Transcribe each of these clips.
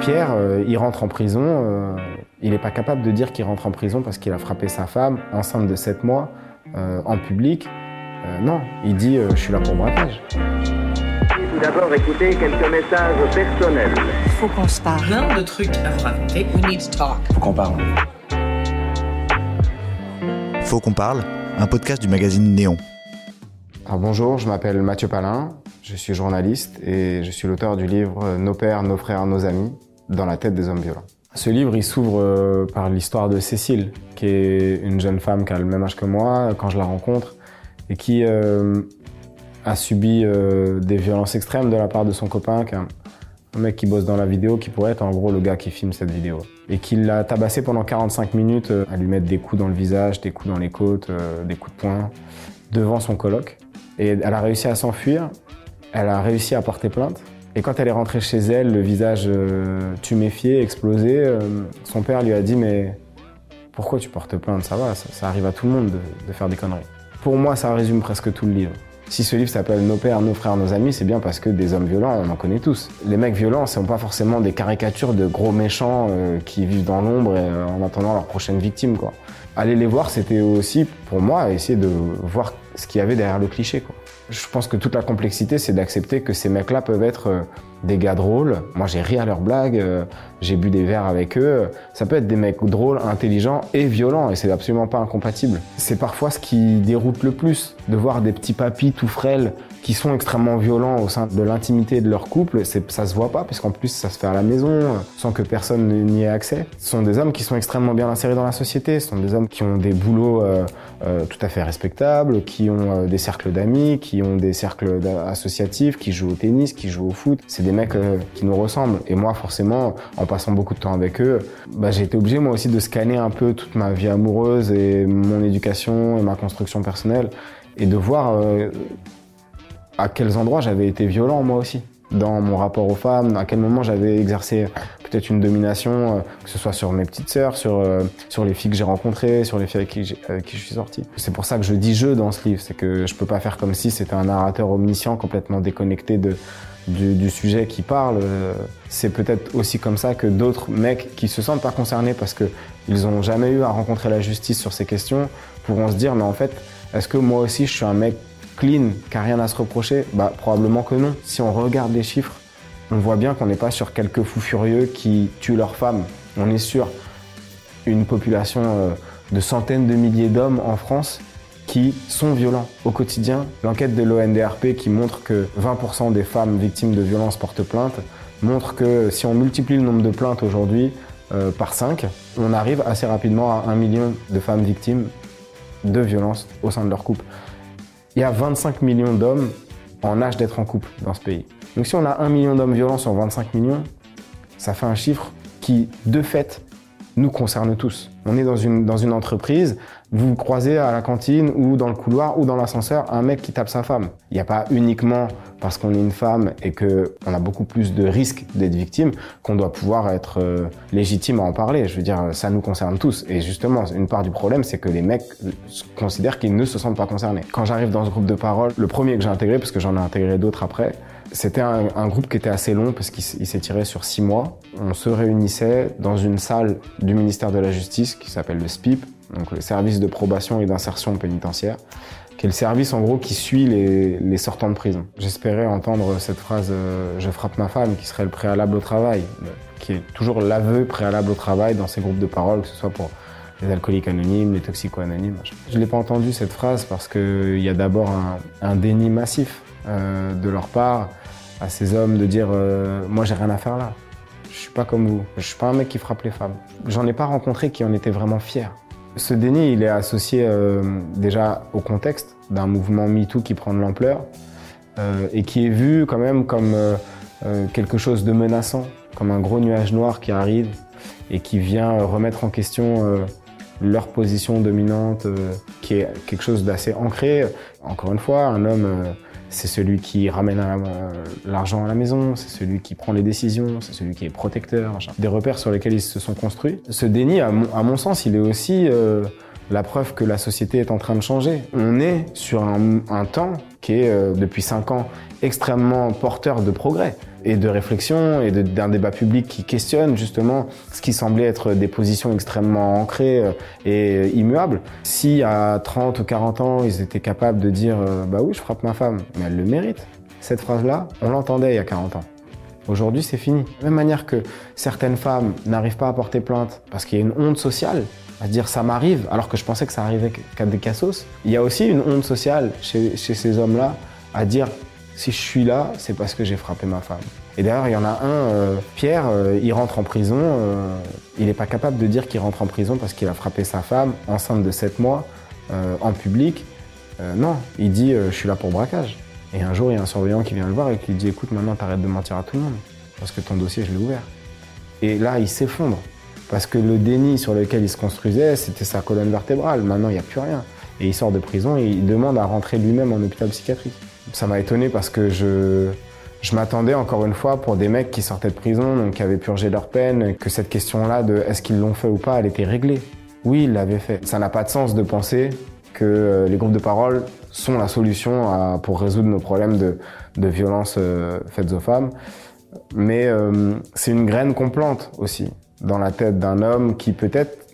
Pierre, euh, il rentre en prison. euh, il n'est pas capable de dire qu'il rentre en prison parce qu'il a frappé sa femme, enceinte de 7 mois, euh, en public. Euh, non, il dit euh, Je suis là pour braquage. Tout d'abord, écoutez quelques messages personnels. Faut qu'on se parle. plein de trucs à vous raconter. We need to talk. Faut qu'on parle. Faut qu'on parle, un podcast du magazine Néon. Alors bonjour, je m'appelle Mathieu Palin, je suis journaliste et je suis l'auteur du livre Nos pères, nos frères, nos amis, dans la tête des hommes violents. Ce livre, il s'ouvre euh, par l'histoire de Cécile, qui est une jeune femme qui a le même âge que moi quand je la rencontre et qui euh, a subi euh, des violences extrêmes de la part de son copain, qui est un, mec qui bosse dans la vidéo, qui pourrait être en gros le gars qui filme cette vidéo. Et qui l'a tabassé pendant 45 minutes à lui mettre des coups dans le visage, des coups dans les côtes, des coups de poing, devant son coloc. Et elle a réussi à s'enfuir, elle a réussi à porter plainte. Et quand elle est rentrée chez elle, le visage euh, tuméfié, explosé, euh, son père lui a dit Mais pourquoi tu portes plainte? Ça va, ça, arrive à tout le monde de, faire des conneries. Pour moi, ça résume presque tout le livre. Si ce livre s'appelle Nos pères, nos frères, nos amis, c'est bien parce que des hommes violents, on en connaît tous. Les mecs violents, ce sont pas forcément des caricatures de gros méchants euh, qui vivent dans l'ombre en attendant leur prochaine victime. Aller les voir, c'était aussi, pour moi, essayer de voir ce qu'il y avait derrière le cliché. Quoi. Je pense que toute la complexité, c'est d'accepter que ces mecs-là peuvent être euh, des gars drôles. Moi, j'ai ri à leurs blagues, euh, j'ai bu des verres avec eux. Ça peut être des mecs drôles, intelligents et violents, et c'est absolument pas incompatible. C'est parfois ce qui déroute le plus, de voir des petits papis tout frêles qui sont extrêmement violents au sein de l'intimité de leur couple. Ça se voit pas, puisqu'en plus, ça se fait à la maison, euh, sans que personne n'y ait accès. Ce sont des hommes qui sont extrêmement bien insérés dans la société. Ce sont des hommes qui ont des boulots euh, euh, tout à fait respectables, qui ont euh, des cercles d'amis, qui ont des cercles associatifs, qui jouent au tennis, qui jouent au foot. C'est des mecs qui nous ressemblent. Et moi, forcément, en passant beaucoup de temps avec eux, bah, j'ai été obligé moi aussi de scanner un peu toute ma vie amoureuse et mon éducation et ma construction personnelle et de voir à quels endroits j'avais été violent moi aussi dans mon rapport aux femmes, à quel moment j'avais exercé peut-être une domination, euh, que ce soit sur mes petites sœurs, sur, euh, sur les filles que j'ai rencontrées, sur les filles avec qui, avec qui je suis sorti. C'est pour ça que je dis je dans ce livre, c'est que je peux pas faire comme si c'était un narrateur omniscient complètement déconnecté de, du, du sujet qui parle. Euh, C'est peut-être aussi comme ça que d'autres mecs qui se sentent pas concernés parce que ils ont jamais eu à rencontrer la justice sur ces questions pourront se dire mais en fait est-ce que moi aussi je suis un mec clean qui a rien à se reprocher Bah probablement que non. Si on regarde les chiffres, on voit bien qu'on n'est pas sur quelques fous furieux qui tuent leurs femmes. On est sur une population euh, de centaines de milliers d'hommes en France qui sont violents au quotidien. L'enquête de l'ONDRP qui montre que 20% des femmes victimes de violences portent plainte montre que si on multiplie le nombre de plaintes aujourd'hui euh, par 5, on arrive assez rapidement à 1 million de femmes victimes de violences au sein de leur couple. Il y a 25 millions d'hommes en âge d'être en couple dans ce pays. Donc si on a 1 million d'hommes violents sur 25 millions, ça fait un chiffre qui, de fait, nous concerne tous. On est dans une, dans une entreprise, vous croisez à la cantine ou dans le couloir ou dans l'ascenseur un mec qui tape sa femme. Il n'y a pas uniquement parce qu'on est une femme et qu'on a beaucoup plus de risques d'être victime qu'on doit pouvoir être euh, légitime à en parler. Je veux dire, ça nous concerne tous. Et justement, une part du problème, c'est que les mecs considèrent qu'ils ne se sentent pas concernés. Quand j'arrive dans ce groupe de parole, le premier que j'ai intégré, parce que j'en ai intégré d'autres après, c'était un, un groupe qui était assez long parce qu'il s'est tiré sur six mois. On se réunissait dans une salle du ministère de la Justice qui s'appelle le SPIP, donc le service de probation et d'insertion pénitentiaire, qui est le service en gros qui suit les, les sortants de prison. J'espérais entendre cette phrase euh, Je frappe ma femme » qui serait le préalable au travail, qui est toujours l'aveu préalable au travail dans ces groupes de parole, que ce soit pour les alcooliques anonymes, les toxico-anonymes. machin. Je ne l'ai pas entendu cette phrase parce qu'il y a d'abord un, déni massif euh, de leur part à ces hommes de dire euh, Moi j'ai rien à faire là, je suis pas comme vous, je suis pas un mec qui frappe les femmes. J'en ai pas rencontré qui en étaient vraiment fiers. Ce déni, il est associé euh, déjà au contexte d'un mouvement MeToo qui prend de l'ampleur euh, et qui est vu quand même comme quelque chose de menaçant, comme un gros nuage noir qui arrive et qui vient remettre en question leur position dominante, euh, qui est quelque chose d'assez ancré. Encore une fois, un homme, euh, c'est celui qui ramène euh, l'argent à la maison, c'est celui qui prend les décisions, c'est celui qui est protecteur, des repères sur lesquels ils se sont construits. Ce déni, à mon, à mon sens, il est aussi euh, la preuve que la société est en train de changer. On est sur un, temps qui est, euh, depuis cinq ans, extrêmement porteur de progrès. et de réflexion et d'un débat public qui questionne justement ce qui semblait être des positions extrêmement ancrées euh, et immuables. Si à 30 ou 40 ans, ils étaient capables de dire euh, bah oui, je frappe ma femme, mais elle le mérite. Cette phrase-là, on l'entendait il y a 40 ans. Aujourd'hui, c'est fini. De la même manière que certaines femmes n'arrivent pas à porter plainte parce qu'il y a une honte sociale, à dire ça m'arrive, alors que je pensais que ça arrivait qu'à des cassos. Il y a aussi une honte sociale chez, ces hommes-là à dire si je suis là, c'est parce que j'ai frappé ma femme. Et d'ailleurs, il y en a un, euh, Pierre, euh, il rentre en prison. Euh, il n'est pas capable de dire qu'il rentre en prison parce qu'il a frappé sa femme, enceinte de 7 mois, en public. non, il dit je suis là pour braquage. Et un jour, il y a un surveillant qui vient le voir et qui lui dit écoute, maintenant, t'arrêtes de mentir à tout le monde parce que ton dossier, je l'ai ouvert. Et là, il s'effondre parce que le déni sur lequel il se construisait, c'était sa colonne vertébrale. Maintenant, il n'y a plus rien. Et il sort de prison et il demande à rentrer lui-même en hôpital psychiatrique. Ça m'a étonné parce que je, je m'attendais encore une fois pour des mecs qui sortaient de prison, donc qui avaient purgé leur peine, que cette question-là de est-ce qu'ils l'ont fait ou pas, elle était réglée. Oui, ils l'avaient fait. Ça n'a pas de sens de penser que euh, les groupes de parole sont la solution à, pour résoudre nos problèmes de, de violence euh, faites aux femmes. Mais euh, c'est une graine qu'on plante aussi dans la tête d'un homme qui peut-être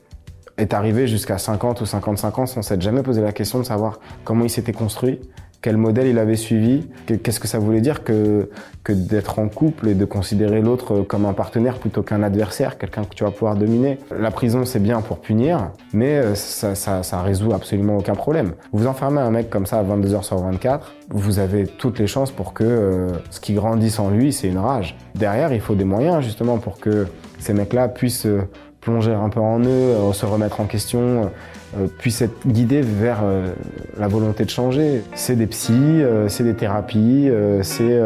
est arrivé jusqu'à 50 ou 55 ans sans s'être jamais posé la question de savoir comment il s'était construit, quel modèle il avait suivi, qu'est-ce que ça voulait dire que, que d'être en couple et de considérer l'autre comme un partenaire plutôt qu'un adversaire, quelqu'un que tu vas pouvoir dominer. La prison, c'est bien pour punir, mais euh, ça, ça, ça résout absolument aucun problème. Vous enfermez un mec comme ça à 22h sur 24, vous avez toutes les chances pour que euh, ce qui grandisse en lui, c'est une rage. Derrière, il faut des moyens justement pour que ces mecs-là puissent euh, plonger un peu en eux, se remettre en question, euh, puisse être guidé vers euh, la volonté de changer. C'est des psys, euh, c'est des thérapies, c'est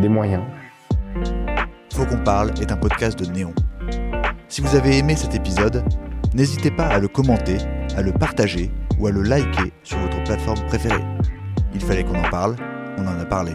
des moyens. Faut qu'on parle est un podcast de Néon. Si vous avez aimé cet épisode, n'hésitez pas à le commenter, à le partager ou à le liker sur votre plateforme préférée. Il fallait qu'on en parle, on en a parlé.